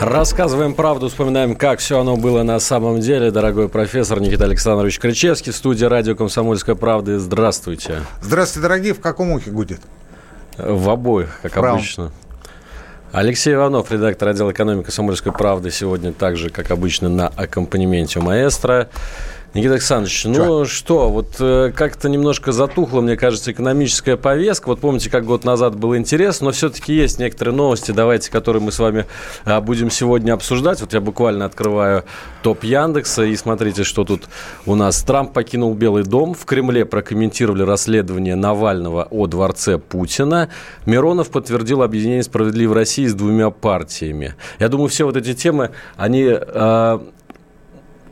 Рассказываем правду, вспоминаем, как все оно было на самом деле. Дорогой профессор Никита Александрович Кричевский, студия радио «Комсомольская правда». Здравствуйте. Здравствуйте, дорогие. В каком ухе гудит? В обоих, как Правом. обычно. Алексей Иванов, редактор отдела экономики «Комсомольской правды», сегодня также, как обычно, на аккомпанементе у маэстро. Никита Александрович, ну что, вот э, как-то немножко затухла, мне кажется, экономическая повестка. Вот помните, как год назад было интересно, но все-таки есть некоторые новости, давайте, которые мы с вами а, будем сегодня обсуждать. Вот я буквально открываю топ Яндекса и смотрите, что тут у нас. Трамп покинул Белый дом, в Кремле прокомментировали расследование Навального о дворце Путина. Миронов подтвердил объединение «Справедливой России» с двумя партиями. Я думаю, все вот эти темы, они... а,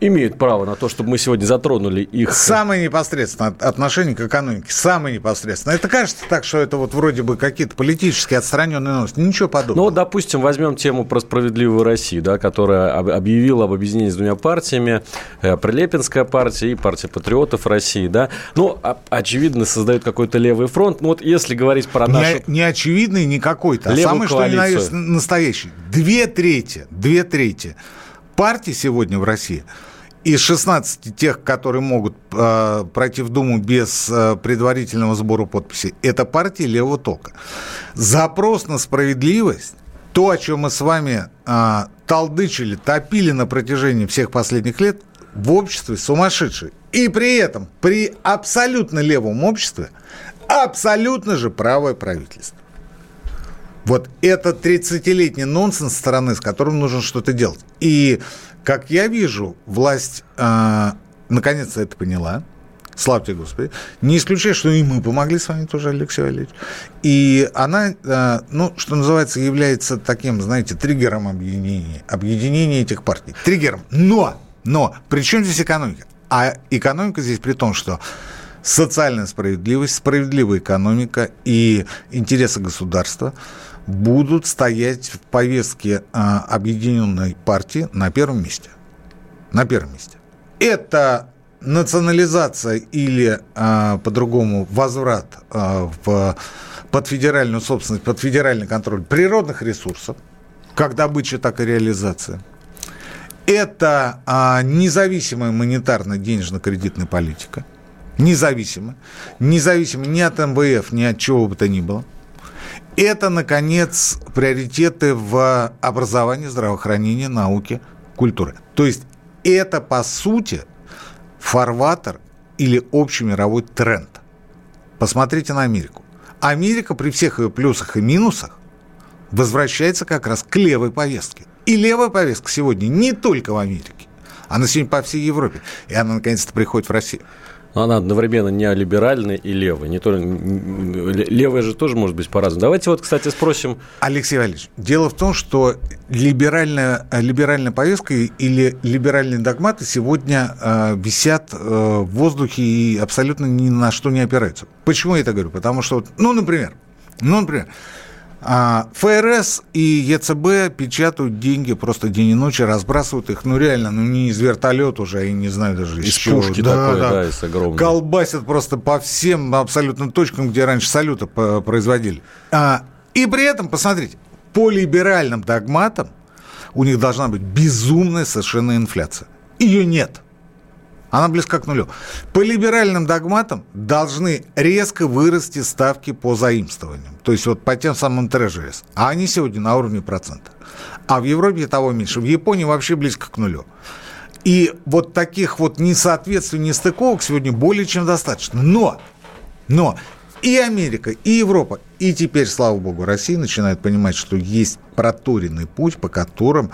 имеют право на то, чтобы мы сегодня затронули их. Самое непосредственное от- отношение к экономике. Самое непосредственное. Это кажется так, что это вот вроде бы какие-то политические отстраненные новости. Ничего Ну, подобного. вот, допустим, возьмем тему про справедливую Россию, да, которая об- объявила об объединении с двумя партиями, э, Прилепинская партия и партия патриотов России, да. Ну, а- очевидно, создают какой-то левый фронт. Ну, вот если говорить про нашу... не, не очевидный, не какой-то, а самый что ни коалицию. настоящий. Две трети, две трети партий сегодня в России из 16 тех, которые могут э, пройти в Думу без э, предварительного сбора подписей, это партии левого тока. Запрос на справедливость, то, о чем мы с вами э, толдычили, топили на протяжении всех последних лет, в обществе сумасшедший. И при этом, при абсолютно левом обществе, абсолютно же правое правительство. Вот это 30-летний нонсенс стороны, с которым нужно что-то делать. И, как я вижу, власть э, наконец-то это поняла. Славьте Господи. Не исключая, что и мы помогли с вами тоже, Алексей Валерьевич. И она, э, ну, что называется, является таким, знаете, триггером объединения, объединения этих партий. Триггером. Но, но, при чем здесь экономика? А экономика здесь при том, что социальная справедливость, справедливая экономика и интересы государства будут стоять в повестке а, объединенной партии на первом месте. На первом месте. Это национализация или а, по-другому возврат а, в, под федеральную собственность, под федеральный контроль природных ресурсов, как добыча, так и реализация. Это а, независимая монетарно-денежно-кредитная политика. Независимо. Независимо ни от МВФ, ни от чего бы то ни было. Это, наконец, приоритеты в образовании, здравоохранении, науке, культуре. То есть это, по сути, фарватер или общемировой тренд. Посмотрите на Америку. Америка при всех ее плюсах и минусах возвращается как раз к левой повестке. И левая повестка сегодня не только в Америке, она сегодня по всей Европе. И она наконец-то приходит в Россию. Но она одновременно неолиберальная и левая. Не только... Левая же тоже может быть по-разному. Давайте вот, кстати, спросим... Алексей Валерьевич, дело в том, что либеральная, либеральная повестка или либеральные догматы сегодня э, висят э, в воздухе и абсолютно ни на что не опираются. Почему я это говорю? Потому что, ну, например, ну, например, а, ФРС и ЕЦБ печатают деньги просто день и ночь, разбрасывают их, ну реально, ну не из вертолета уже, я не знаю даже из, Из чего. пушки такой, да, из огромной. Колбасят просто по всем абсолютно точкам, где раньше салюты производили. А, и при этом, посмотрите, по либеральным догматам у них должна быть безумная совершенно инфляция. Ее нет. Она близка к нулю. По либеральным догматам должны резко вырасти ставки по заимствованиям. То есть вот по тем самым трежерис. А они сегодня на уровне процента. А в Европе того меньше. В Японии вообще близко к нулю. И вот таких вот несоответствий, нестыковок сегодня более чем достаточно. Но, но и Америка, и Европа, и теперь, слава богу, Россия начинают понимать, что есть проторенный путь, по которым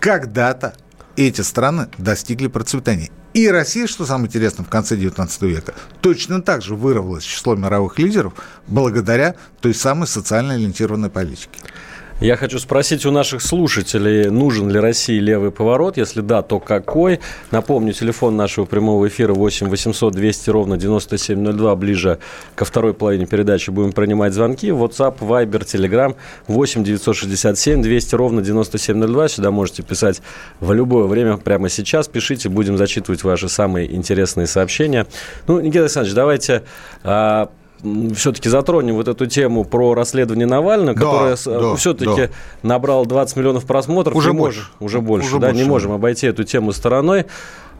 когда-то эти страны достигли процветания. И Россия, что самое интересное, в конце 19 века точно так же вырвалась число мировых лидеров благодаря той самой социально ориентированной политике. Я хочу спросить у наших слушателей, нужен ли России левый поворот? Если да, то какой? Напомню, телефон нашего прямого эфира 8 800 200 ровно 9702. Ближе ко второй половине передачи будем принимать звонки. WhatsApp, Viber, Telegram 8 967 200 ровно 9702. Сюда можете писать в любое время, прямо сейчас. Пишите, будем зачитывать ваши самые интересные сообщения. Ну, Никита Александрович, давайте а, все-таки затронем вот эту тему про расследование Навального, да, которое да, все-таки да. набрало 20 миллионов просмотров. Уже больше. Можем, уже больше, уже да, больше, не можем обойти эту тему стороной.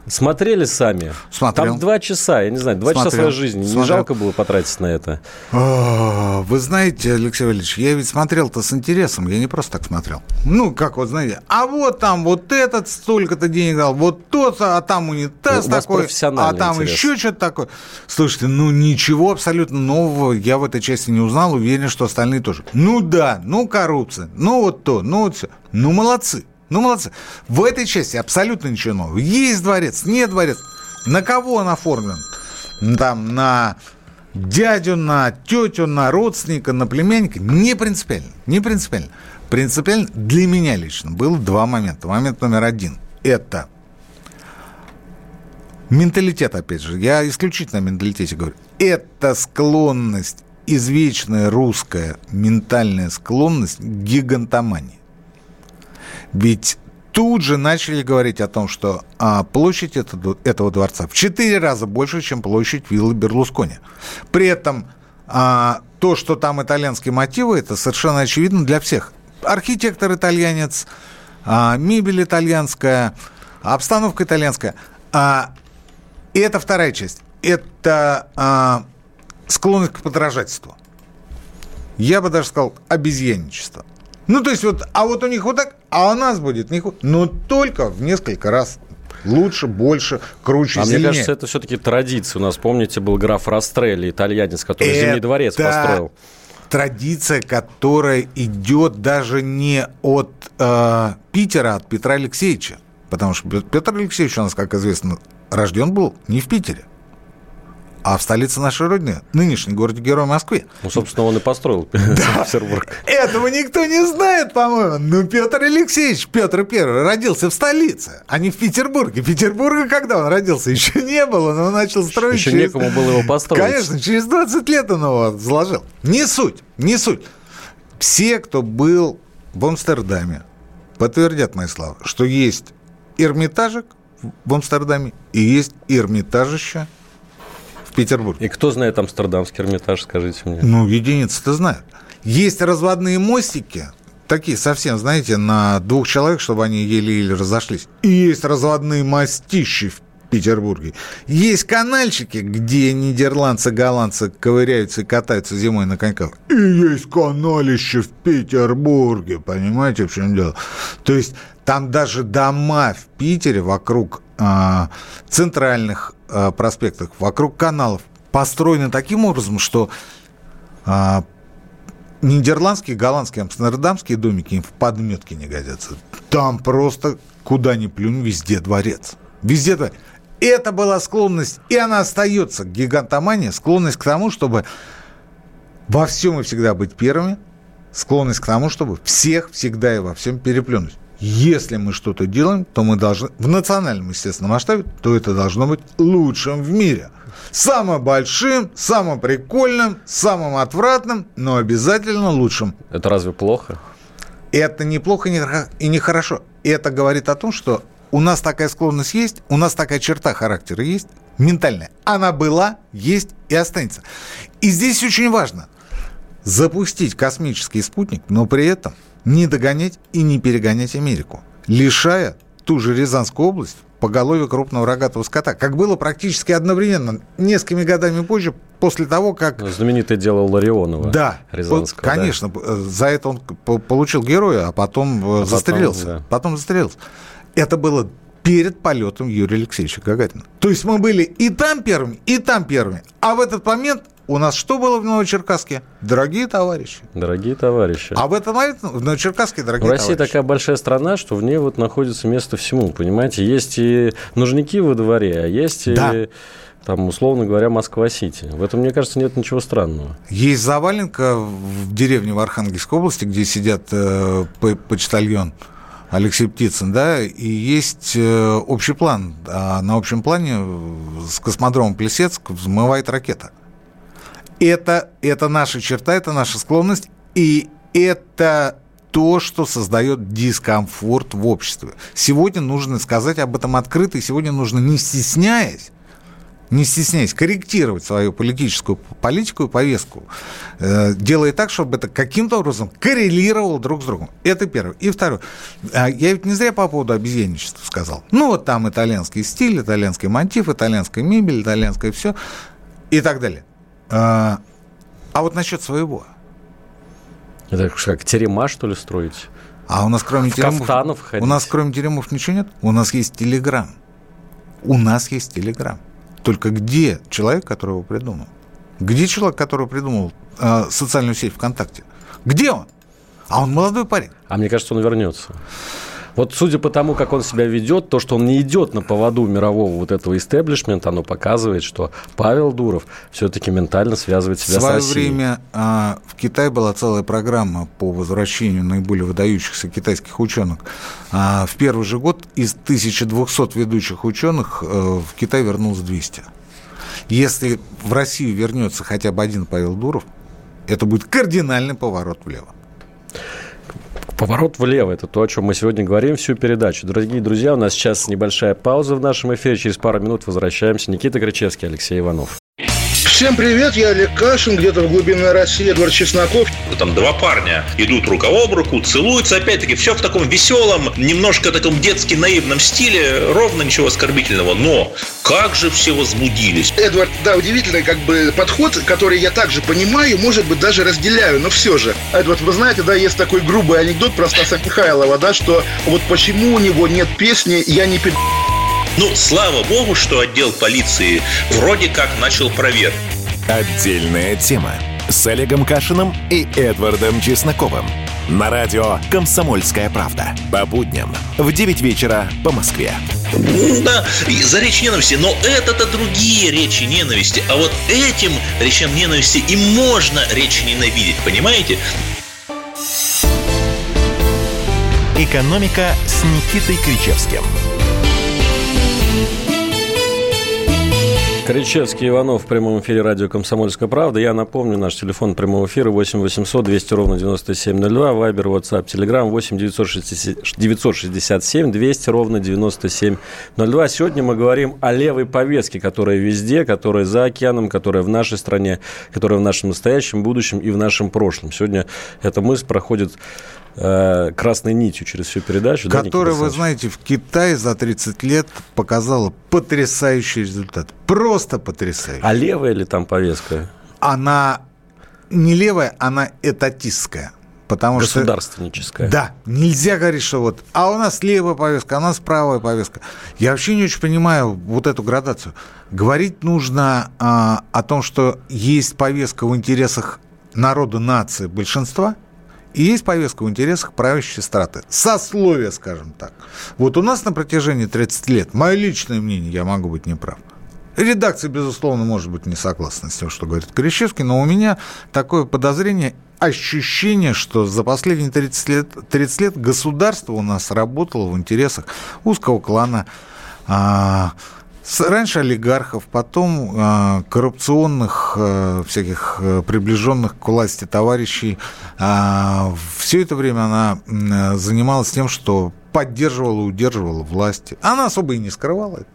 Смотрели сами? Смотрел. Там два часа, я не знаю, два Смотрел. часа своей жизни. Смотрел. Не жалко было потратить на это? А, вы знаете, Алексей Валерьевич, я ведь смотрел-то с интересом, я не просто так смотрел. Ну, как вот, знаете, а вот там вот этот столько-то денег дал, вот тот, а там унитаз ну, такой, а там интерес. еще что-то такое. Слушайте, ну ничего абсолютно нового я в этой части не узнал, уверен, что остальные тоже. Ну да, ну коррупция, ну вот то, ну вот все. Ну молодцы. Ну, молодцы. В этой части абсолютно ничего нового. Есть дворец, нет дворец. На кого он оформлен? Там, на дядю, на тетю, на родственника, на племянника. Не принципиально. Не принципиально. Принципиально для меня лично было два момента. Момент номер один. Это менталитет, опять же. Я исключительно о менталитете говорю. Это склонность, извечная русская ментальная склонность к гигантомании. Ведь тут же начали говорить о том, что а, площадь этого, этого дворца в четыре раза больше, чем площадь виллы Берлускони. При этом а, то, что там итальянские мотивы, это совершенно очевидно для всех. Архитектор итальянец, а, мебель итальянская, обстановка итальянская. А, и это вторая часть. Это а, склонность к подражательству. Я бы даже сказал обезьянничество. Ну, то есть вот, а вот у них вот так, а у нас будет не но только в несколько раз лучше, больше, круче, А сильнее. мне кажется, это все-таки традиция. У нас, помните, был граф Растрелли, итальянец, который это... Зимний дворец построил. Традиция, которая идет даже не от э, Питера, а от Петра Алексеевича. Потому что Петр Алексеевич у нас, как известно, рожден был не в Питере а в столице нашей Родины, нынешний городе-герой Москве. Ну, собственно, он и построил Петербург. Этого никто не знает, по-моему. Ну, Петр Алексеевич, Петр Первый, родился в столице, а не в Петербурге. Петербурга, когда он родился, еще не было, но он начал строить... Еще через... некому было его построить. Конечно, через 20 лет он его заложил. Не суть, не суть. Все, кто был в Амстердаме, подтвердят мои слова, что есть Эрмитажик в Амстердаме и есть Эрмитажище Петербург. И кто знает Амстердамский Эрмитаж, скажите мне? Ну, единицы-то знают. Есть разводные мостики, такие совсем, знаете, на двух человек, чтобы они еле-еле разошлись. И есть разводные мостищи в Петербурге. Есть канальчики, где нидерландцы, голландцы ковыряются и катаются зимой на коньках. И есть каналище в Петербурге, понимаете, в чем дело? То есть там даже дома в Питере вокруг э, центральных э, проспектах, вокруг каналов построены таким образом, что э, нидерландские, голландские, амстердамские домики им в подметке не годятся. Там просто куда ни плюнь, везде дворец. Везде дворец. Это была склонность, и она остается, гигантомания, склонность к тому, чтобы во всем и всегда быть первыми, склонность к тому, чтобы всех всегда и во всем переплюнуть. Если мы что-то делаем, то мы должны, в национальном, естественно, масштабе, то это должно быть лучшим в мире. Самым большим, самым прикольным, самым отвратным, но обязательно лучшим. Это разве плохо? Это неплохо и не хорошо. Это говорит о том, что у нас такая склонность есть, у нас такая черта характера есть, ментальная. Она была, есть и останется. И здесь очень важно запустить космический спутник, но при этом не догонять и не перегонять Америку, лишая ту же Рязанскую область поголовья крупного рогатого скота, как было практически одновременно, несколькими годами позже, после того, как... Ну, знаменитое дело Ларионова. Да, Рязанского, конечно, да. за это он получил героя, а потом э, а застрелился. Потом, да. потом застрелился. Это было перед полетом Юрия Алексеевича Гагарина. То есть мы были и там первыми, и там первыми. А в этот момент у нас что было в Новочеркасске? Дорогие товарищи. Дорогие товарищи. А в этом момент в Новочеркасске дорогие товарищи. Россия такая большая страна, что в ней вот находится место всему, понимаете? Есть и нужники во дворе, а есть да. и там, условно говоря, Москва-Сити. В этом, мне кажется, нет ничего странного. Есть заваленка в деревне в Архангельской области, где сидят э, почтальон Алексей Птицын, да, и есть э, общий план. А на общем плане с космодромом Плесецк взмывает ракета. Это, это наша черта, это наша склонность, и это то, что создает дискомфорт в обществе. Сегодня нужно сказать об этом открыто, и сегодня нужно, не стесняясь, не стесняясь, корректировать свою политическую политику и повестку, э, делая так, чтобы это каким-то образом коррелировало друг с другом. Это первое. И второе. А я ведь не зря по поводу обезьянничества сказал. Ну, вот там итальянский стиль, итальянский мотив, итальянская мебель, итальянское все и так далее. А, а вот насчет своего – это как терема, что ли, строить? А у нас кроме в теремов... ходить. У нас кроме теремов ничего нет? У нас есть Телеграм. У нас есть Телеграм. Только где человек, который его придумал? Где человек, который придумал э, социальную сеть ВКонтакте? Где он? А он молодой парень. А мне кажется, он вернется. Вот судя по тому, как он себя ведет, то, что он не идет на поводу мирового вот этого истеблишмента, оно показывает, что Павел Дуров все-таки ментально связывает себя в свое с Россией. время а, в Китае была целая программа по возвращению наиболее выдающихся китайских ученых. А, в первый же год из 1200 ведущих ученых а, в Китай вернулось 200. Если в Россию вернется хотя бы один Павел Дуров, это будет кардинальный поворот влево. Поворот влево – это то, о чем мы сегодня говорим всю передачу. Дорогие друзья, у нас сейчас небольшая пауза в нашем эфире. Через пару минут возвращаемся. Никита Кричевский, Алексей Иванов. Всем привет, я Олег Кашин, где-то в глубине России, Эдвард Чесноков. Там два парня идут рука об руку, целуются, опять-таки, все в таком веселом, немножко таком детски наивном стиле, ровно ничего оскорбительного, но как же все возбудились. Эдвард, да, удивительный как бы подход, который я также понимаю, может быть, даже разделяю, но все же. Эдвард, вы знаете, да, есть такой грубый анекдот про Стаса Михайлова, да, что вот почему у него нет песни «Я не пи***». Ну, слава богу, что отдел полиции вроде как начал проверку. Отдельная тема с Олегом Кашиным и Эдвардом Чесноковым. На радио «Комсомольская правда». По будням в 9 вечера по Москве. Да, за речь ненависти, но это-то другие речи ненависти. А вот этим речам ненависти и можно речь ненавидеть, понимаете? «Экономика» с Никитой Кричевским – Кричевский Иванов в прямом эфире радио «Комсомольская правда». Я напомню, наш телефон прямого эфира 8 800 200 ровно 9702, Вайбер, WhatsApp, Telegram 8 967 200 ровно 9702. Сегодня мы говорим о левой повестке, которая везде, которая за океаном, которая в нашей стране, которая в нашем настоящем, будущем и в нашем прошлом. Сегодня эта мысль проходит Э, красной нитью через всю передачу. Которая, да, вы знаете, в Китае за 30 лет показала потрясающий результат. Просто потрясающий. А левая ли там повестка? Она не левая, она этатистская. Потому Государственническая. Что, да, нельзя говорить, что вот, а у нас левая повестка, а у нас правая повестка. Я вообще не очень понимаю вот эту градацию. Говорить нужно а, о том, что есть повестка в интересах народа, нации, большинства – и есть повестка в интересах правящей страты. Сословие, скажем так. Вот у нас на протяжении 30 лет, мое личное мнение, я могу быть неправ, Редакция, безусловно, может быть не согласна с тем, что говорит Крещевский, но у меня такое подозрение, ощущение, что за последние 30 лет, 30 лет государство у нас работало в интересах узкого клана, а, Раньше олигархов, потом э, коррупционных, э, всяких э, приближенных к власти товарищей. Э, все это время она э, занималась тем, что поддерживала и удерживала власти. Она особо и не скрывала это.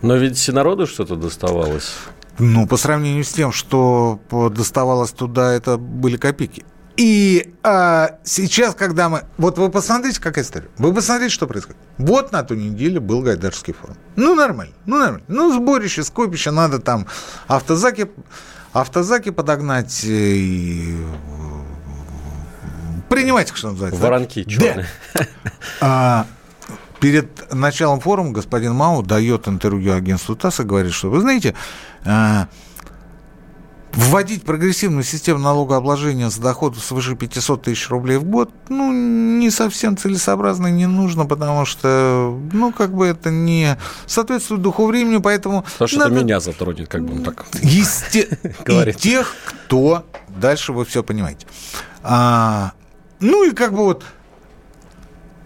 Но ведь народу что-то доставалось. Ну, по сравнению с тем, что доставалось туда, это были копейки. И а, сейчас, когда мы... Вот вы посмотрите, какая история. Вы посмотрите, что происходит. Вот на ту неделю был Гайдарский форум. Ну, нормально, ну, нормально. Ну, сборище, скопище, надо там автозаки, автозаки подогнать и принимайте, что называется. Воронки черные. Да. А, перед началом форума господин Мау дает интервью агентству ТАСС и говорит, что, вы знаете, а, Вводить прогрессивную систему налогообложения за доход свыше 500 тысяч рублей в год, ну, не совсем целесообразно и не нужно, потому что, ну, как бы это не соответствует духу времени, поэтому... Потому что надо... это меня затронет, как бы он так Есте... говорит. И тех, кто... Дальше вы все понимаете. А, ну и как бы вот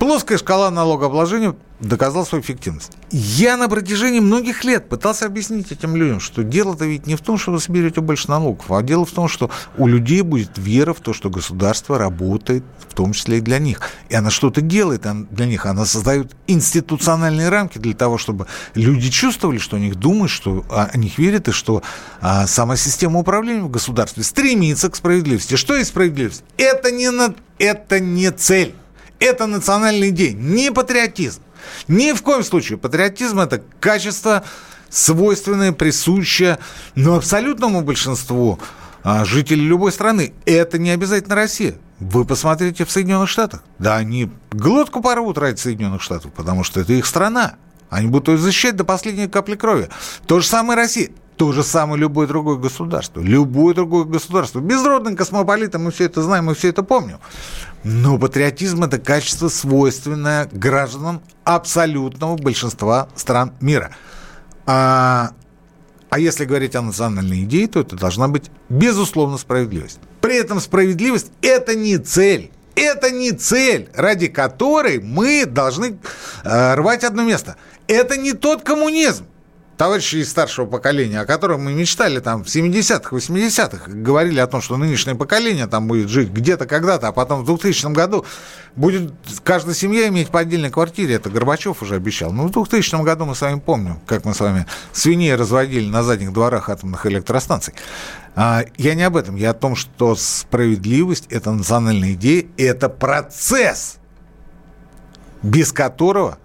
плоская шкала налогообложения доказал свою эффективность. Я на протяжении многих лет пытался объяснить этим людям, что дело-то ведь не в том, что вы соберете больше налогов, а дело в том, что у людей будет вера в то, что государство работает, в том числе и для них. И она что-то делает для них. Она создает институциональные рамки для того, чтобы люди чувствовали, что о них думают, что о них верят, и что а, сама система управления в государстве стремится к справедливости. Что есть справедливость? Это не, на... это не цель. Это национальный день, не патриотизм. Ни в коем случае. Патриотизм – это качество, свойственное, присущее, но абсолютному большинству а, жителей любой страны. Это не обязательно Россия. Вы посмотрите в Соединенных Штатах. Да, они глотку порвут ради Соединенных Штатов, потому что это их страна. Они будут ее защищать до последней капли крови. То же самое Россия. То же самое любое другое государство. Любое другое государство. Безродным космополитом мы все это знаем, мы все это помним. Но патриотизм – это качество, свойственное гражданам абсолютного большинства стран мира. А, а если говорить о национальной идее, то это должна быть, безусловно, справедливость. При этом справедливость – это не цель. Это не цель, ради которой мы должны э, рвать одно место. Это не тот коммунизм, товарищи из старшего поколения, о котором мы мечтали там в 70-х, 80-х, говорили о том, что нынешнее поколение там будет жить где-то когда-то, а потом в 2000 году будет каждая семья иметь по отдельной квартире. Это Горбачев уже обещал. Ну, в 2000 году мы с вами помним, как мы с вами свиней разводили на задних дворах атомных электростанций. А, я не об этом. Я о том, что справедливость – это национальная идея, это процесс, без которого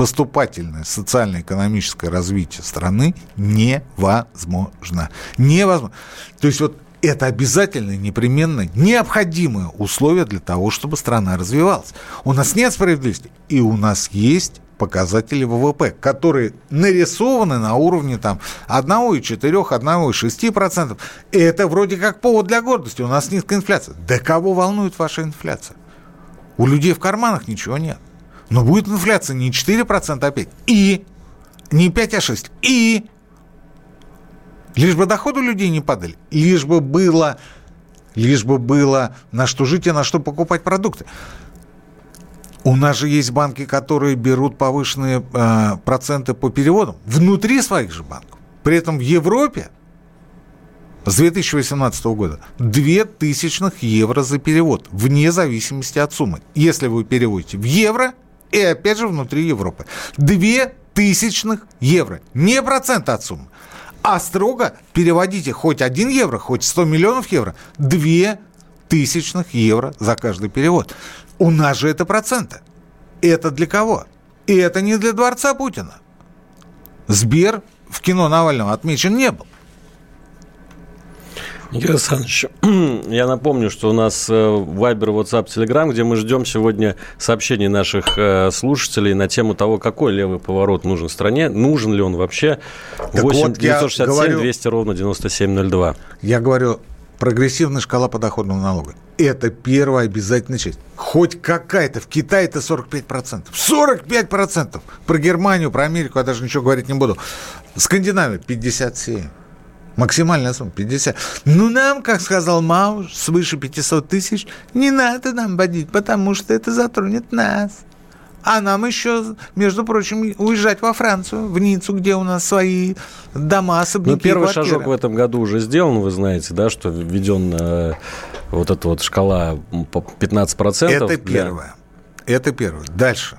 поступательное социально-экономическое развитие страны невозможно. Невозможно. То есть вот это обязательно, непременно необходимое условие для того, чтобы страна развивалась. У нас нет справедливости, и у нас есть показатели ВВП, которые нарисованы на уровне там 1,4, 1,6%. И это вроде как повод для гордости. У нас низкая инфляция. Да кого волнует ваша инфляция? У людей в карманах ничего нет. Но будет инфляция не 4% опять. И не 5, а 6. И лишь бы доходы людей не падали. Лишь бы было, лишь бы было на что жить и на что покупать продукты. У нас же есть банки, которые берут повышенные э, проценты по переводам внутри своих же банков. При этом в Европе с 2018 года 2 тысячных евро за перевод, вне зависимости от суммы. Если вы переводите в евро – и опять же внутри Европы. Две тысячных евро. Не процент от суммы. А строго переводите хоть 1 евро, хоть 100 миллионов евро. Две тысячных евро за каждый перевод. У нас же это проценты. Это для кого? И это не для дворца Путина. Сбер в кино Навального отмечен не был. Никита Александрович, я напомню, что у нас Вайбер, WhatsApp, Telegram, где мы ждем сегодня сообщений наших э, слушателей на тему того, какой левый поворот нужен стране, нужен ли он вообще. 8 вот 967 говорю, 200 ровно 9702. Я говорю, прогрессивная шкала подоходного налога. Это первая обязательная часть. Хоть какая-то. В Китае это 45%. 45%! Про Германию, про Америку я даже ничего говорить не буду. Скандинавия 57%. Максимальная сумма 50. Ну, нам, как сказал Мао, свыше 500 тысяч не надо нам водить, потому что это затронет нас. А нам еще, между прочим, уезжать во Францию, в Ниццу, где у нас свои дома, особняки, Ну, первый квартиры. шажок в этом году уже сделан, вы знаете, да, что введен э, вот эта вот шкала по 15%. Это первое. Для... Это первое. Дальше.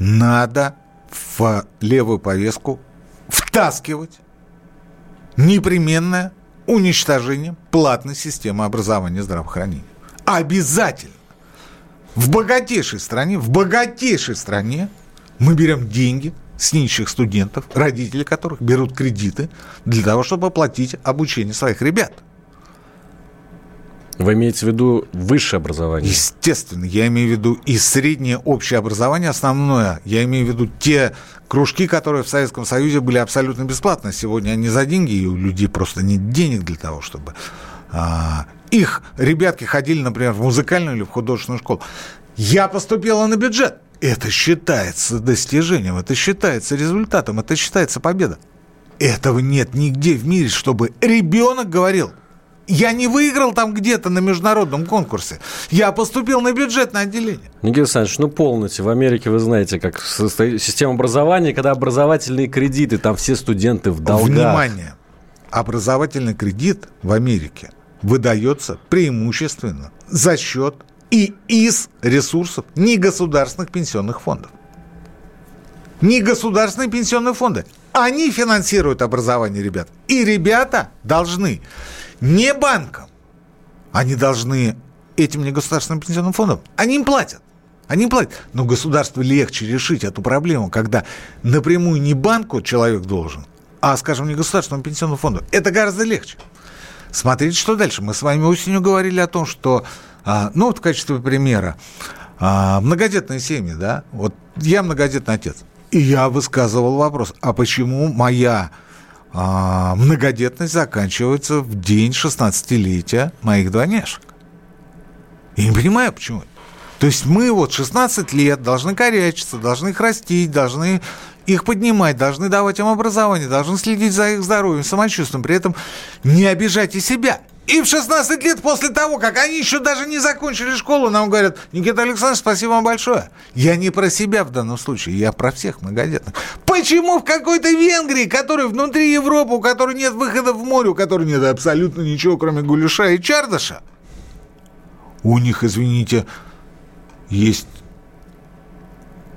Надо в левую повестку втаскивать непременное уничтожение платной системы образования и здравоохранения. Обязательно. В богатейшей стране, в богатейшей стране мы берем деньги с нищих студентов, родители которых берут кредиты для того, чтобы оплатить обучение своих ребят. Вы имеете в виду высшее образование? Естественно, я имею в виду и среднее общее образование основное. Я имею в виду те кружки, которые в Советском Союзе были абсолютно бесплатно. Сегодня они за деньги, и у людей просто нет денег для того, чтобы... А, их ребятки ходили, например, в музыкальную или в художественную школу. Я поступила на бюджет. Это считается достижением, это считается результатом, это считается победа. Этого нет нигде в мире, чтобы ребенок говорил – я не выиграл там где-то на международном конкурсе. Я поступил на бюджетное отделение. Никита Александрович, ну полностью. В Америке, вы знаете, как система образования, когда образовательные кредиты, там все студенты в долгах. Внимание! Образовательный кредит в Америке выдается преимущественно за счет и из ресурсов негосударственных пенсионных фондов. Негосударственные пенсионные фонды. Они финансируют образование ребят. И ребята должны не банкам. Они должны этим негосударственным пенсионным фондам, они им платят. Они им платят. Но государству легче решить эту проблему, когда напрямую не банку человек должен, а, скажем, не государственному пенсионному фонду. Это гораздо легче. Смотрите, что дальше. Мы с вами осенью говорили о том, что, а, ну вот в качестве примера, а, многодетные семьи, да, вот я многодетный отец, и я высказывал вопрос, а почему моя а, многодетность заканчивается в день 16-летия моих двойняшек. Я не понимаю, почему. То есть мы вот 16 лет должны корячиться, должны их растить, должны их поднимать, должны давать им образование, должны следить за их здоровьем, самочувствием, при этом не обижать и себя. И в 16 лет после того, как они еще даже не закончили школу, нам говорят, Никита Александрович, спасибо вам большое. Я не про себя в данном случае, я про всех многодетных. Почему в какой-то Венгрии, которая внутри Европы, у которой нет выхода в море, у которой нет абсолютно ничего, кроме гуляша и чардаша, у них, извините, есть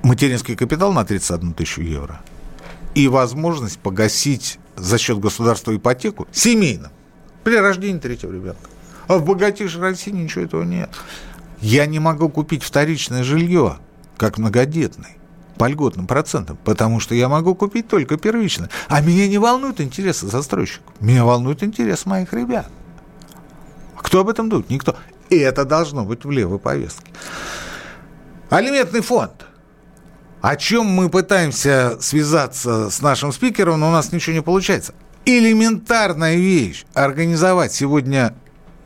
материнский капитал на 31 тысячу евро и возможность погасить за счет государства ипотеку семейно при рождении третьего ребенка. А в богатейшей России ничего этого нет. Я не могу купить вторичное жилье, как многодетный, по льготным процентам, потому что я могу купить только первичное. А меня не волнуют интересы застройщиков, меня волнует интерес моих ребят. Кто об этом думает? Никто. И это должно быть в левой повестке. Алиментный фонд. О чем мы пытаемся связаться с нашим спикером, но у нас ничего не получается элементарная вещь. Организовать сегодня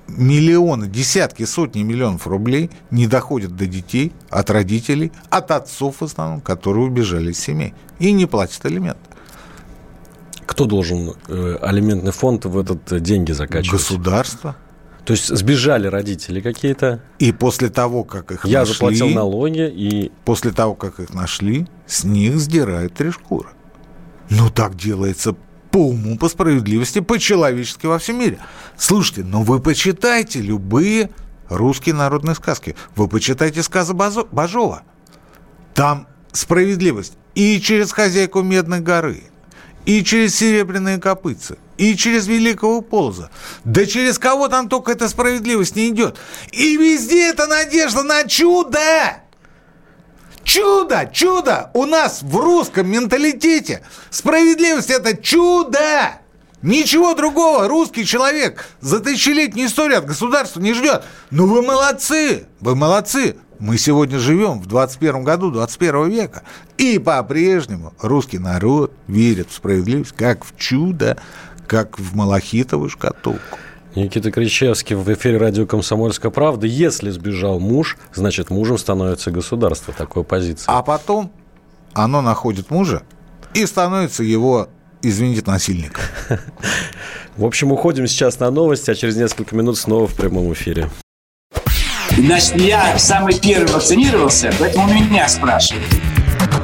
миллионы, десятки, сотни миллионов рублей не доходят до детей, от родителей, от отцов в основном, которые убежали из семей и не платят алименты. Кто должен э, алиментный фонд в этот э, деньги закачивать? Государство. То есть сбежали родители какие-то. И после того, как их Я нашли... Я заплатил налоги и... После того, как их нашли, с них сдирают три шкуры. Ну, так делается по уму, по справедливости, по-человечески во всем мире. Слушайте, ну вы почитайте любые русские народные сказки. Вы почитайте сказы Бажова. Там справедливость и через хозяйку Медной горы, и через серебряные копытцы, и через великого полза. Да через кого там только эта справедливость не идет. И везде это надежда на чудо! Чудо, чудо! У нас в русском менталитете справедливость это чудо! Ничего другого русский человек за тысячелетнюю историю от государства не ждет. Ну вы молодцы, вы молодцы. Мы сегодня живем в 21 году 21 века. И по-прежнему русский народ верит в справедливость как в чудо, как в малахитовую шкатулку. Никита Кричевский в эфире радио «Комсомольская правда». Если сбежал муж, значит, мужем становится государство. Такой позиция. А потом оно находит мужа и становится его, извините, насильником. В общем, уходим сейчас на новости, а через несколько минут снова в прямом эфире. Значит, я самый первый вакцинировался, поэтому меня спрашивают.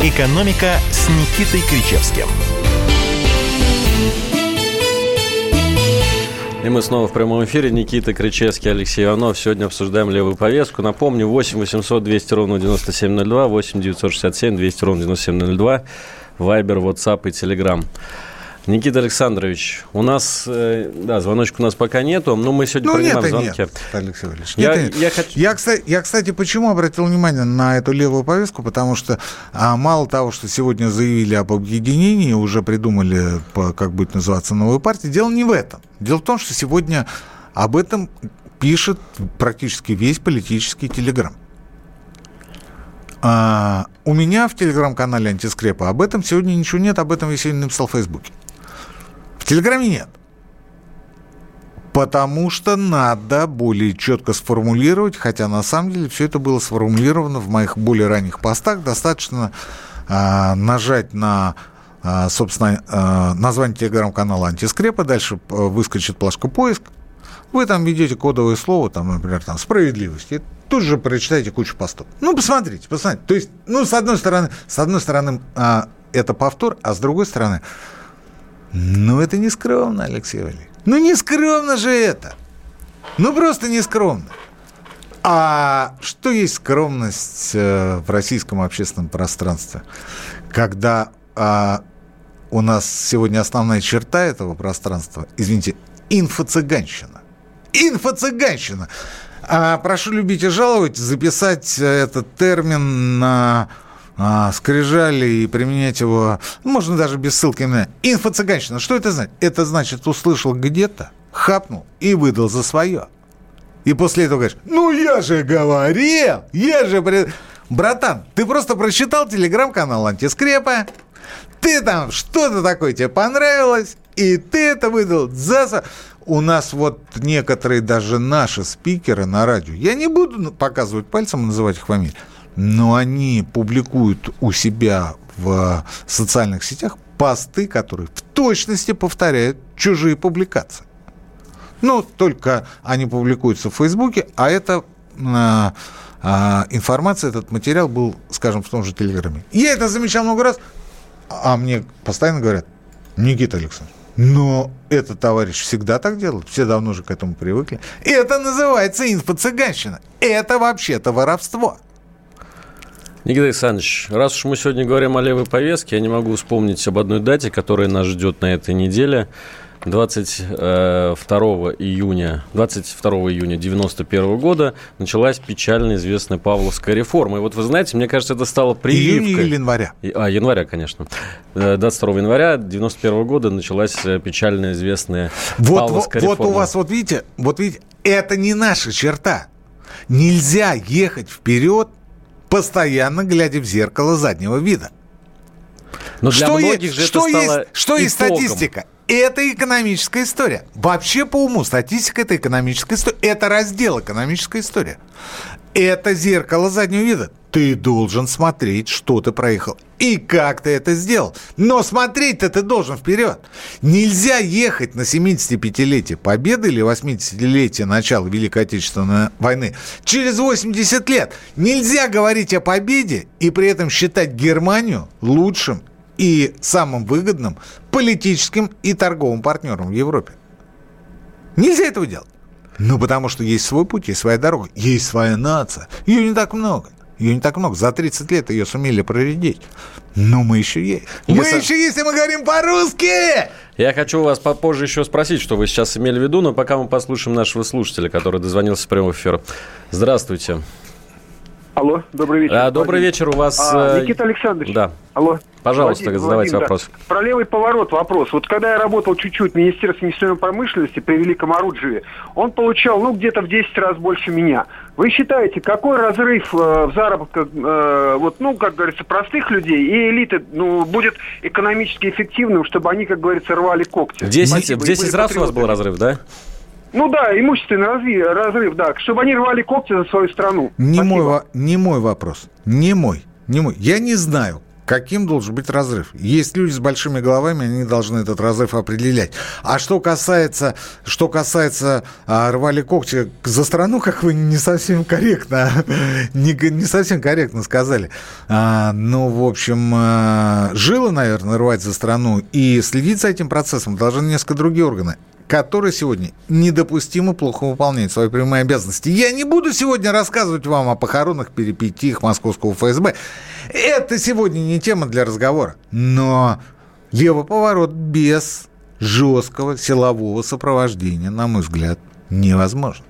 «Экономика» с Никитой Кричевским. И мы снова в прямом эфире. Никита Кричевский, Алексей Иванов. Сегодня обсуждаем левую повестку. Напомню, 8 800 200 ровно 9702, 8 967 200 ровно 9702, Вайбер, WhatsApp и Telegram. Никита Александрович, у нас, э, да, звоночек у нас пока нету, но мы сегодня Ну, принимаем нет, звонки. нет, Алексей Валерьевич. Я- нет. я хочу- Я, кстати, я, кстати, почему обратил внимание на эту левую повестку? Потому что а, мало того, что сегодня заявили об объединении, уже придумали, по- как будет называться новая партия, дело не в этом. Дело в том, что сегодня об этом пишет практически весь политический телеграм. А, у меня в телеграм-канале антискрепа об этом сегодня ничего нет, об этом я сегодня написал в Фейсбуке. Телеграме нет. Потому что надо более четко сформулировать, хотя на самом деле все это было сформулировано в моих более ранних постах. Достаточно а, нажать на, а, собственно, а, название телеграм-канала антискрепа, дальше выскочит плашка поиск. Вы там ведете кодовое слово, там, например, там, справедливость. Тут же прочитаете кучу постов. Ну, посмотрите, посмотрите. То есть, ну, с одной стороны, с одной стороны, а, это повтор, а с другой стороны, ну, это не скромно, Алексей Валерьевич. Ну, не скромно же это. Ну, просто не скромно. А что есть скромность э, в российском общественном пространстве? Когда а, у нас сегодня основная черта этого пространства, извините, инфо-цыганщина. Инфо-цыганщина. А, прошу любить и жаловать, записать э, этот термин на а, скрижали и применять его, можно даже без ссылки на инфо-цыганщина. Что это значит? Это значит, услышал где-то, хапнул и выдал за свое. И после этого говоришь, ну я же говорил, я же... при-». Братан, ты просто прочитал телеграм-канал Антискрепа, ты там что-то такое тебе понравилось, и ты это выдал за... У нас вот некоторые даже наши спикеры на радио, я не буду показывать пальцем и называть их фамилии, но они публикуют у себя в социальных сетях посты, которые в точности повторяют чужие публикации. Ну, только они публикуются в Фейсбуке, а это а, а, информация, этот материал был, скажем, в том же Телеграме. Я это замечал много раз, а мне постоянно говорят, Никита Александрович, но этот товарищ всегда так делает, все давно уже к этому привыкли. Это называется инфо-цыганщина. Это вообще-то воровство. Никита Александрович, раз уж мы сегодня говорим о левой повестке, я не могу вспомнить об одной дате, которая нас ждет на этой неделе. 22 июня, 22 июня 91 года началась печально известная Павловская реформа. И вот вы знаете, мне кажется, это стало прививкой. Июня или января? А, января, конечно. Э, 22 января 91 года началась э, печально известная Вот, вот, Павловская вот реформа. у вас, вот видите, вот видите, это не наша черта. Нельзя ехать вперед, постоянно глядя в зеркало заднего вида. Но для что многих есть, же что это стало есть, что есть итогом. статистика? Это экономическая история. Вообще по уму статистика это экономическая история. Это раздел экономическая история. Это зеркало заднего вида. Ты должен смотреть, что ты проехал и как ты это сделал. Но смотреть-то ты должен вперед. Нельзя ехать на 75-летие Победы или 80-летие начала Великой Отечественной войны через 80 лет. Нельзя говорить о победе и при этом считать Германию лучшим и самым выгодным политическим и торговым партнером в Европе. Нельзя этого делать. Ну, потому что есть свой путь, есть своя дорога, есть своя нация. Ее не так много. Ее не так много. За 30 лет ее сумели проредить. Но мы еще есть. Мы Если- еще есть, и мы говорим по-русски! Я хочу вас попозже еще спросить, что вы сейчас имели в виду, но пока мы послушаем нашего слушателя, который дозвонился в прямой эфир. Здравствуйте. Алло, добрый вечер. А, добрый вечер, у вас... А, э, Никита Александрович. Да. Алло. Пожалуйста, Владимир, задавайте Владимир, вопрос. да. Про левый поворот вопрос. Вот когда я работал чуть-чуть в Министерстве нефтяной промышленности при Великом Оружии, он получал, ну, где-то в 10 раз больше меня. Вы считаете, какой разрыв э, в заработках, э, вот, ну, как говорится, простых людей и элиты, ну, будет экономически эффективным, чтобы они, как говорится, рвали когти? В 10, Спасибо, в и 10 были раз у вас был патриотами. разрыв, да? Ну да, имущественный разви- разрыв, да, чтобы они рвали когти за свою страну. Не Спасибо. мой, не мой вопрос. Не мой. Не мой. Я не знаю, каким должен быть разрыв. Есть люди с большими головами, они должны этот разрыв определять. А что касается, что касается а, рвали когти за страну, как вы не совсем корректно, не, не совсем корректно сказали. А, ну, в общем, а, жило, наверное, рвать за страну и следить за этим процессом должны несколько другие органы которые сегодня недопустимо плохо выполняют свои прямые обязанности. Я не буду сегодня рассказывать вам о похоронах, перипетиях московского ФСБ. Это сегодня не тема для разговора. Но левоповорот без жесткого силового сопровождения, на мой взгляд, невозможно.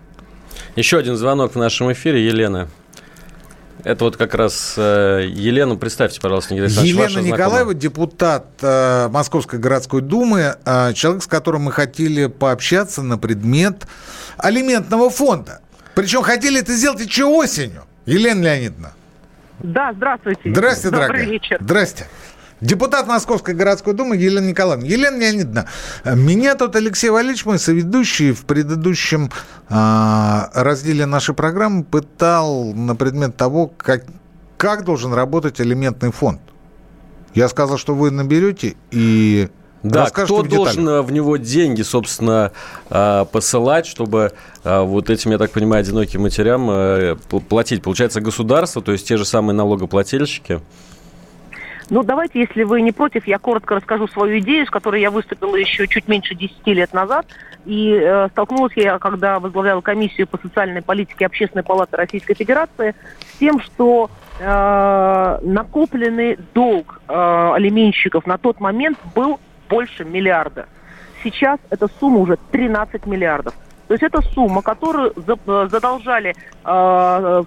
Еще один звонок в нашем эфире. Елена. Это вот как раз э, Елена, представьте, пожалуйста, Никита Елена Николаева, депутат э, Московской городской думы, э, человек, с которым мы хотели пообщаться на предмет алиментного фонда. Причем хотели это сделать еще осенью. Елена Леонидовна. Да, здравствуйте. Здравствуйте, Добрый дорогая. вечер. Здрасте. Депутат Московской городской думы Елена Николаевна. Елена Леонидовна, меня тут Алексей Валерьевич, мой соведущий, в предыдущем э, разделе нашей программы пытал на предмет того, как, как должен работать элементный фонд. Я сказал, что вы наберете и да, кто должен э, в него деньги, собственно, э, посылать, чтобы э, вот этим, я так понимаю, одиноким матерям платить? Получается, государство, то есть те же самые налогоплательщики? Ну, давайте, если вы не против, я коротко расскажу свою идею, с которой я выступила еще чуть меньше 10 лет назад. И э, столкнулась я, когда возглавляла комиссию по социальной политике Общественной палаты Российской Федерации, с тем, что э, накопленный долг э, алименщиков на тот момент был больше миллиарда. Сейчас эта сумма уже 13 миллиардов. То есть это сумма, которую задолжали, э,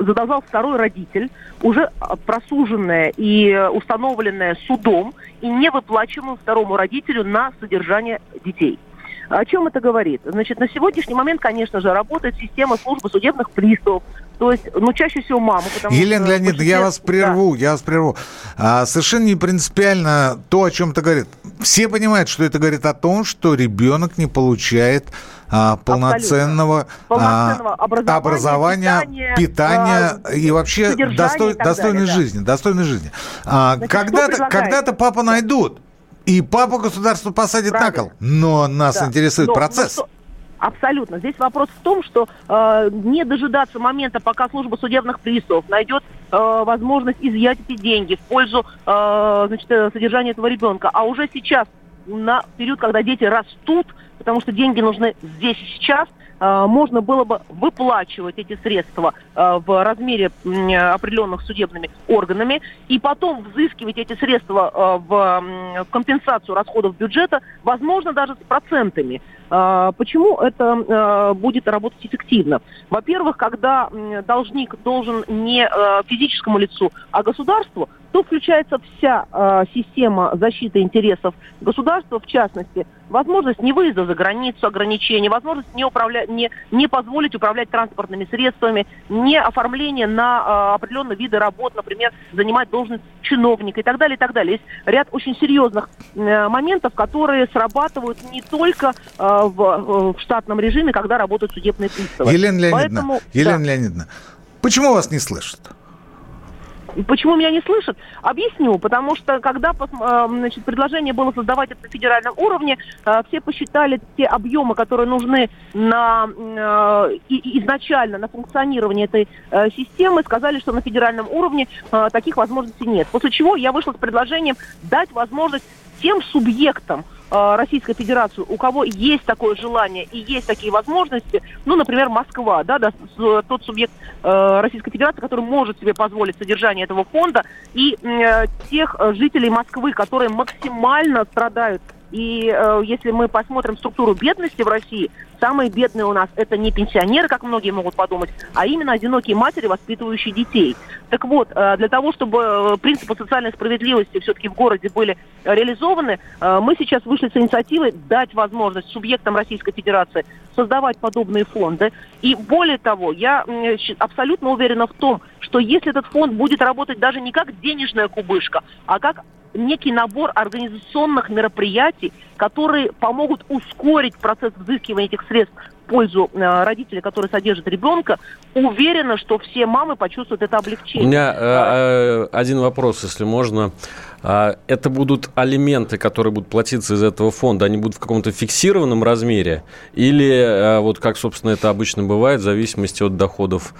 задолжал второй родитель, уже просуженная и установленная судом и не выплачиваемую второму родителю на содержание детей. О чем это говорит? Значит, на сегодняшний момент, конечно же, работает система службы судебных приставов, то есть, ну, чаще всего мама. Елена Леонидовна, я вас прерву, да. я вас прерву. А, совершенно не принципиально то, о чем ты говорит. Все понимают, что это говорит о том, что ребенок не получает а, полноценного, полноценного а, образования, образования, питания, питания а, и вообще достой, и достойной далее, жизни. Да. Достойной жизни. А, когда-то, когда-то папа найдут. И папа государство посадит Правильно. на кол. Но нас да. интересует но, процесс. Но, Абсолютно. Здесь вопрос в том, что э, не дожидаться момента, пока служба судебных приставов найдет э, возможность изъять эти деньги в пользу э, значит, э, содержания этого ребенка, а уже сейчас, на период, когда дети растут, потому что деньги нужны здесь и сейчас, можно было бы выплачивать эти средства э, в размере определенных судебными органами и потом взыскивать эти средства э, в компенсацию расходов бюджета, возможно, даже с процентами. Почему это будет работать эффективно? Во-первых, когда должник должен не физическому лицу, а государству, то включается вся система защиты интересов государства, в частности, возможность не выезда за границу, ограничения, возможность не, управля... не, не позволить управлять транспортными средствами, не оформление на определенные виды работ, например, занимать должность чиновника и так далее, и так далее. Есть ряд очень серьезных моментов, которые срабатывают не только в, э, в штатном режиме, когда работают судебные приставы. Елена Леонидовна, Поэтому, Елена да. Леонидовна, почему вас не слышат? Почему меня не слышат? Объясню. Потому что когда э, значит, предложение было создавать это на федеральном уровне, э, все посчитали те объемы, которые нужны на, изначально на функционирование этой системы, сказали, что на федеральном уровне таких возможностей нет. После чего я вышла с предложением дать возможность тем субъектам, Российской Федерации, у кого есть такое желание и есть такие возможности, ну, например, Москва, да, да тот субъект э, Российской Федерации, который может себе позволить содержание этого фонда, и э, тех жителей Москвы, которые максимально страдают и э, если мы посмотрим структуру бедности в России, самые бедные у нас это не пенсионеры, как многие могут подумать, а именно одинокие матери, воспитывающие детей. Так вот, э, для того, чтобы э, принципы социальной справедливости все-таки в городе были реализованы, э, мы сейчас вышли с инициативой дать возможность субъектам Российской Федерации создавать подобные фонды. И более того, я абсолютно уверена в том, что если этот фонд будет работать даже не как денежная кубышка, а как некий набор организационных мероприятий, которые помогут ускорить процесс взыскивания этих средств пользу э, родителей, которые содержат ребенка, уверена, что все мамы почувствуют это облегчение. У меня э, э, один вопрос, если можно. А, это будут алименты, которые будут платиться из этого фонда, они будут в каком-то фиксированном размере? Или, э, вот как, собственно, это обычно бывает, в зависимости от доходов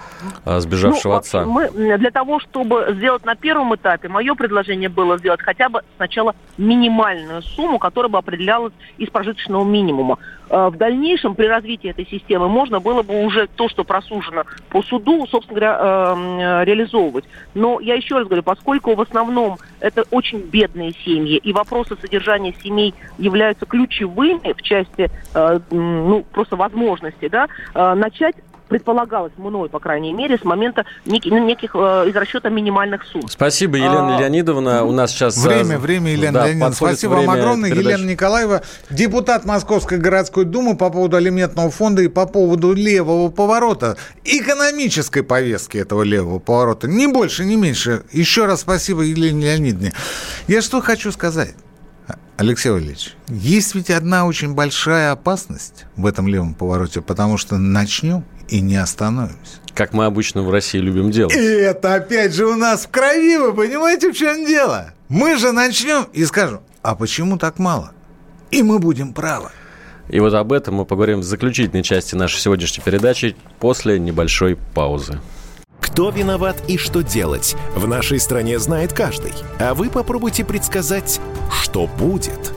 а, сбежавшего ну, отца? Мы для того, чтобы сделать на первом этапе, мое предложение было сделать хотя бы сначала минимальную сумму, которая бы определялась из прожиточного минимума. В дальнейшем при развитии этой системы можно было бы уже то, что просужено по суду, собственно говоря, эм, э, реализовывать. Но я еще раз говорю, поскольку в основном это очень бедные семьи, и вопросы содержания семей являются ключевыми в части э, ну, просто возможности да, начать предполагалось мной, по крайней мере, с момента неких, ну, неких э, из расчета минимальных сумм. Спасибо, Елена а, Леонидовна. У нас сейчас... Время, э, время, Елена да, Леонидовна. Спасибо вам огромное. Передач... Елена Николаева, депутат Московской городской думы по поводу алиментного фонда и по поводу левого поворота, экономической повестки этого левого поворота. Не больше, не меньше. Еще раз спасибо Елене Леонидовне. Я что хочу сказать. Алексей Валерьевич, есть ведь одна очень большая опасность в этом левом повороте, потому что начнем и не остановимся. Как мы обычно в России любим делать. И это опять же у нас в крови, вы понимаете, в чем дело? Мы же начнем и скажем, а почему так мало? И мы будем правы. И вот об этом мы поговорим в заключительной части нашей сегодняшней передачи после небольшой паузы. Кто виноват и что делать, в нашей стране знает каждый. А вы попробуйте предсказать, что будет –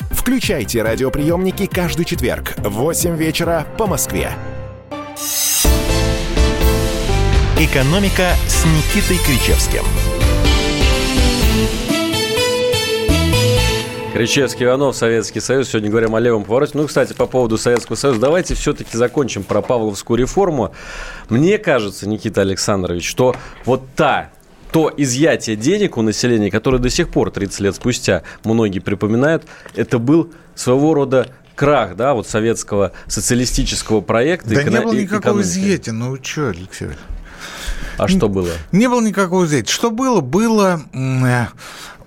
Включайте радиоприемники каждый четверг в 8 вечера по Москве. «Экономика» с Никитой Кричевским. Кричевский, Иванов, Советский Союз. Сегодня говорим о левом повороте. Ну, кстати, по поводу Советского Союза. Давайте все-таки закончим про Павловскую реформу. Мне кажется, Никита Александрович, что вот та то изъятие денег у населения, которое до сих пор, 30 лет спустя, многие припоминают, это был своего рода крах, да, вот советского социалистического проекта. Да эко- не было никакого изъятия, ну что, Алексей А что было? Не было никакого изъятия. Что было? Было... Э,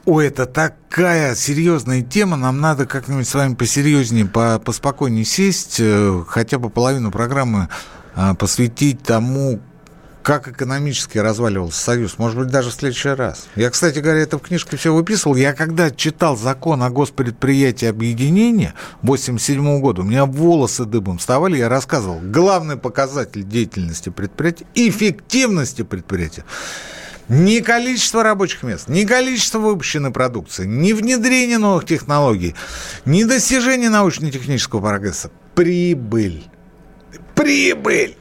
ой, это такая серьезная тема, нам надо как-нибудь с вами посерьезнее, по, поспокойнее сесть, э, хотя бы половину программы а, посвятить тому, как экономически разваливался Союз. Может быть, даже в следующий раз. Я, кстати говоря, это в книжке все выписывал. Я когда читал закон о госпредприятии объединения 87 года, у меня волосы дыбом вставали, я рассказывал. Главный показатель деятельности предприятия – эффективности предприятия. Ни количество рабочих мест, ни количество выпущенной продукции, ни внедрение новых технологий, ни достижение научно-технического прогресса. Прибыль. Прибыль!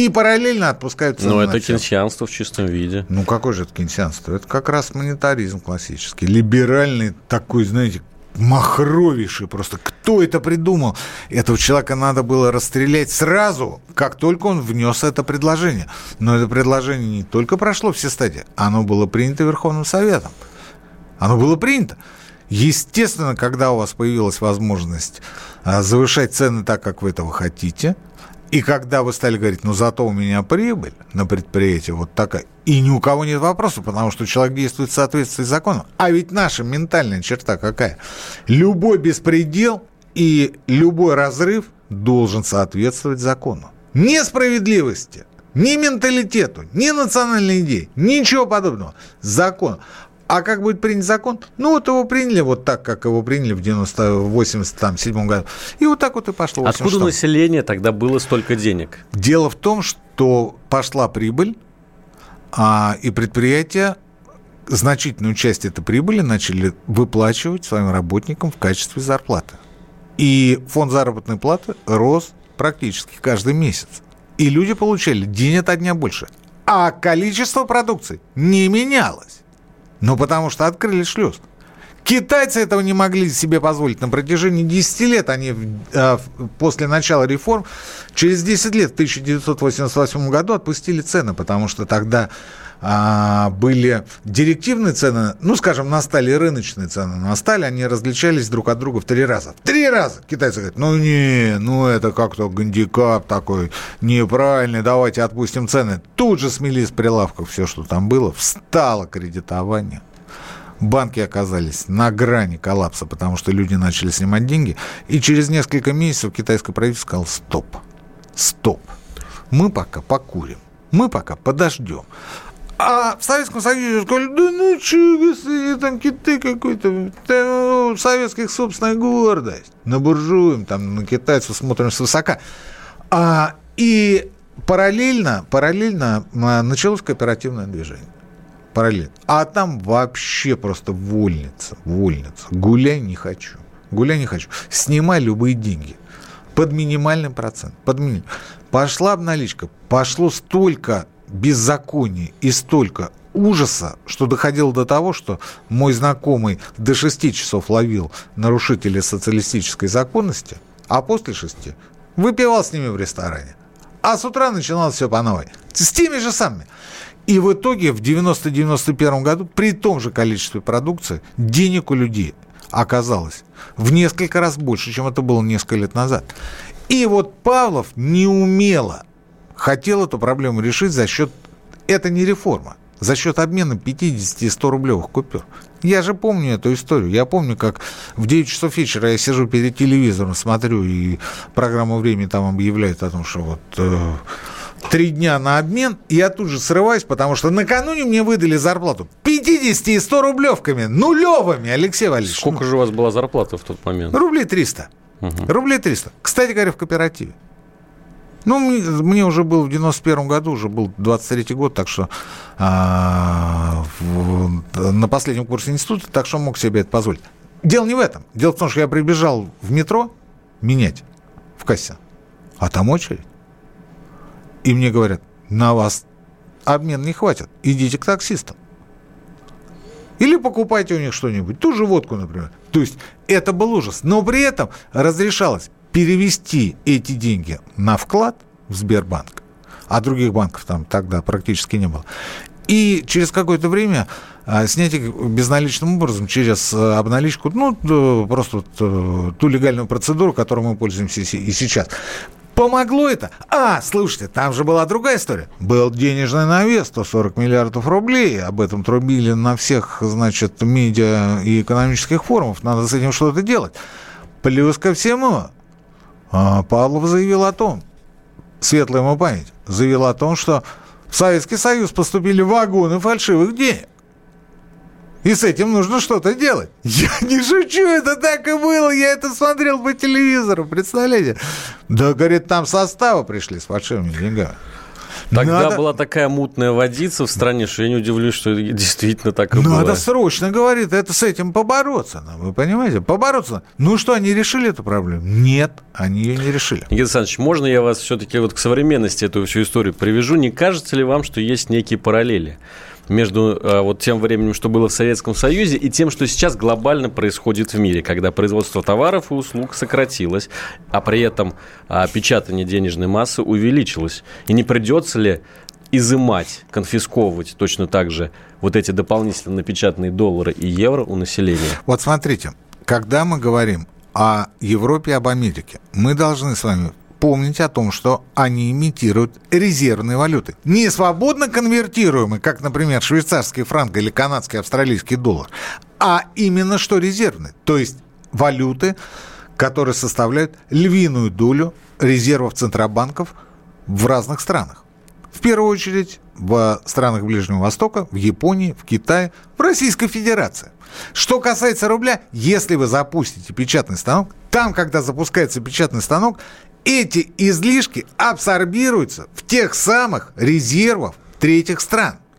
И параллельно отпускают цену Ну, это кейнсианство в чистом виде. Ну, какое же это кейнсианство? Это как раз монетаризм классический. Либеральный такой, знаете, махровейший просто. Кто это придумал? Этого человека надо было расстрелять сразу, как только он внес это предложение. Но это предложение не только прошло все стадии, оно было принято Верховным Советом. Оно было принято. Естественно, когда у вас появилась возможность а, завышать цены так, как вы этого хотите – и когда вы стали говорить, ну зато у меня прибыль на предприятии вот такая, и ни у кого нет вопроса, потому что человек действует в соответствии с законом. А ведь наша ментальная черта какая? Любой беспредел и любой разрыв должен соответствовать закону. Несправедливости, ни менталитету, ни национальной идеи, ничего подобного. Закон. А как будет принят закон? Ну, вот его приняли вот так, как его приняли в 90, 87 году. И вот так вот и пошло. Откуда у населения тогда было столько денег? Дело в том, что пошла прибыль, а, и предприятия значительную часть этой прибыли начали выплачивать своим работникам в качестве зарплаты. И фонд заработной платы рос практически каждый месяц. И люди получали день ото дня больше. А количество продукции не менялось. Ну, потому что открыли шлюз. Китайцы этого не могли себе позволить. На протяжении 10 лет они э, после начала реформ, через 10 лет, в 1988 году, отпустили цены, потому что тогда а, были директивные цены, ну, скажем, на стали рыночные цены на стали, они различались друг от друга в три раза. В три раза! Китайцы говорят, ну, не, ну, это как-то гандикап такой неправильный, давайте отпустим цены. Тут же смели с прилавков все, что там было, встало кредитование. Банки оказались на грани коллапса, потому что люди начали снимать деньги. И через несколько месяцев китайское правительство сказало, стоп, стоп, мы пока покурим, мы пока подождем. А в Советском Союзе сказали, да ну что, там Китай какой-то, там, у советских собственная гордость. На буржуям, там, на китайцев смотрим свысока. А, и параллельно, параллельно а, началось кооперативное движение. Параллельно. А там вообще просто вольница, вольница. Гуляй не хочу. Гуляй не хочу. Снимай любые деньги. Под минимальный процент. Под минимальный. Пошла обналичка. Пошло столько беззакония и столько ужаса, что доходило до того, что мой знакомый до 6 часов ловил нарушителей социалистической законности, а после 6 выпивал с ними в ресторане. А с утра начиналось все по новой. С теми же самыми. И в итоге в 90-91 году при том же количестве продукции денег у людей оказалось в несколько раз больше, чем это было несколько лет назад. И вот Павлов неумело хотел эту проблему решить за счет... Это не реформа. За счет обмена 50 и 100 рублевых купюр. Я же помню эту историю. Я помню, как в 9 часов вечера я сижу перед телевизором, смотрю, и программа «Время» там объявляет о том, что вот... Э, три дня на обмен, и я тут же срываюсь, потому что накануне мне выдали зарплату 50 и 100 рублевками, нулевыми, Алексей Валерьевич. Сколько же у вас была зарплата в тот момент? Рублей 300. Угу. Рублей 300. Кстати говоря, в кооперативе. Ну, мне уже был в 91 году, уже был 23 год, так что а, в, на последнем курсе института, так что мог себе это позволить. Дело не в этом. Дело в том, что я прибежал в метро менять в кассе, а там очередь. И мне говорят, на вас обмен не хватит, идите к таксистам. Или покупайте у них что-нибудь, ту же водку, например. То есть это был ужас. Но при этом разрешалось перевести эти деньги на вклад в Сбербанк, а других банков там тогда практически не было. И через какое-то время а, снять их безналичным образом через а, обналичку, ну, просто э, ту легальную процедуру, которой мы пользуемся и сейчас. Помогло это? А, слушайте, там же была другая история. Был денежный навес 140 миллиардов рублей. Об этом трубили на всех, значит, медиа и экономических форумах. Надо с этим что-то делать. Плюс ко всему, Павлов заявил о том, светлая ему память, заявил о том, что в Советский Союз поступили вагоны фальшивых денег. И с этим нужно что-то делать. Я не шучу, это так и было. Я это смотрел по телевизору, представляете? Да, говорит, там составы пришли с фальшивыми деньгами. Тогда Надо... была такая мутная водица в стране, что я не удивлюсь, что действительно так и Надо было. Надо срочно, говорит, это с этим побороться. Вы понимаете? Побороться. Ну что, они решили эту проблему? Нет, они ее не решили. Никита Александрович, можно я вас все-таки вот к современности эту всю историю привяжу? Не кажется ли вам, что есть некие параллели? Между э, вот тем временем, что было в Советском Союзе, и тем, что сейчас глобально происходит в мире, когда производство товаров и услуг сократилось, а при этом э, печатание денежной массы увеличилось. И не придется ли изымать, конфисковывать точно так же вот эти дополнительно напечатанные доллары и евро у населения? Вот смотрите, когда мы говорим о Европе, об Америке, мы должны с вами помнить о том, что они имитируют резервные валюты. Не свободно конвертируемые, как, например, швейцарский франк или канадский австралийский доллар, а именно что резервные. То есть валюты, которые составляют львиную долю резервов центробанков в разных странах. В первую очередь в странах Ближнего Востока, в Японии, в Китае, в Российской Федерации. Что касается рубля, если вы запустите печатный станок, там, когда запускается печатный станок, эти излишки абсорбируются в тех самых резервах третьих стран –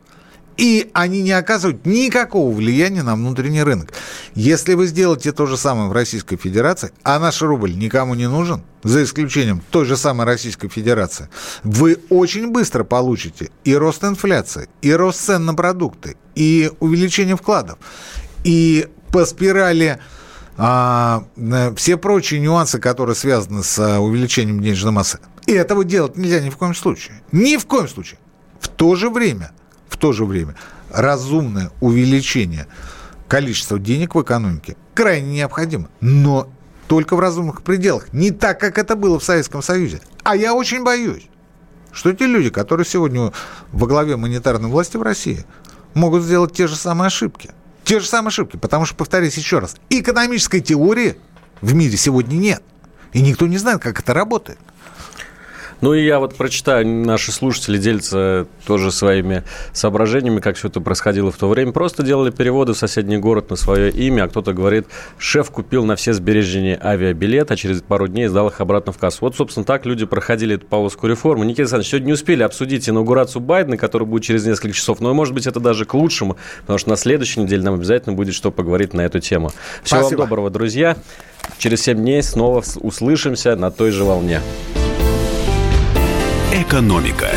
и они не оказывают никакого влияния на внутренний рынок. Если вы сделаете то же самое в Российской Федерации, а наш рубль никому не нужен, за исключением той же самой Российской Федерации, вы очень быстро получите и рост инфляции, и рост цен на продукты, и увеличение вкладов, и по спирали а, э, все прочие нюансы, которые связаны с а, увеличением денежной массы. И этого делать нельзя ни в коем случае. Ни в коем случае. В то же время – в то же время разумное увеличение количества денег в экономике крайне необходимо. Но только в разумных пределах. Не так, как это было в Советском Союзе. А я очень боюсь, что те люди, которые сегодня во главе монетарной власти в России, могут сделать те же самые ошибки. Те же самые ошибки. Потому что, повторюсь еще раз, экономической теории в мире сегодня нет. И никто не знает, как это работает. Ну и я вот прочитаю, наши слушатели делятся тоже своими соображениями, как все это происходило в то время. Просто делали переводы в соседний город на свое имя, а кто-то говорит, шеф купил на все сбережения авиабилет, а через пару дней сдал их обратно в кассу. Вот, собственно, так люди проходили эту полоску реформы. Никита Александрович, сегодня не успели обсудить инаугурацию Байдена, которая будет через несколько часов, но, может быть, это даже к лучшему, потому что на следующей неделе нам обязательно будет что поговорить на эту тему. Всего Спасибо. вам доброго, друзья. Через 7 дней снова услышимся на той же волне. Экономика.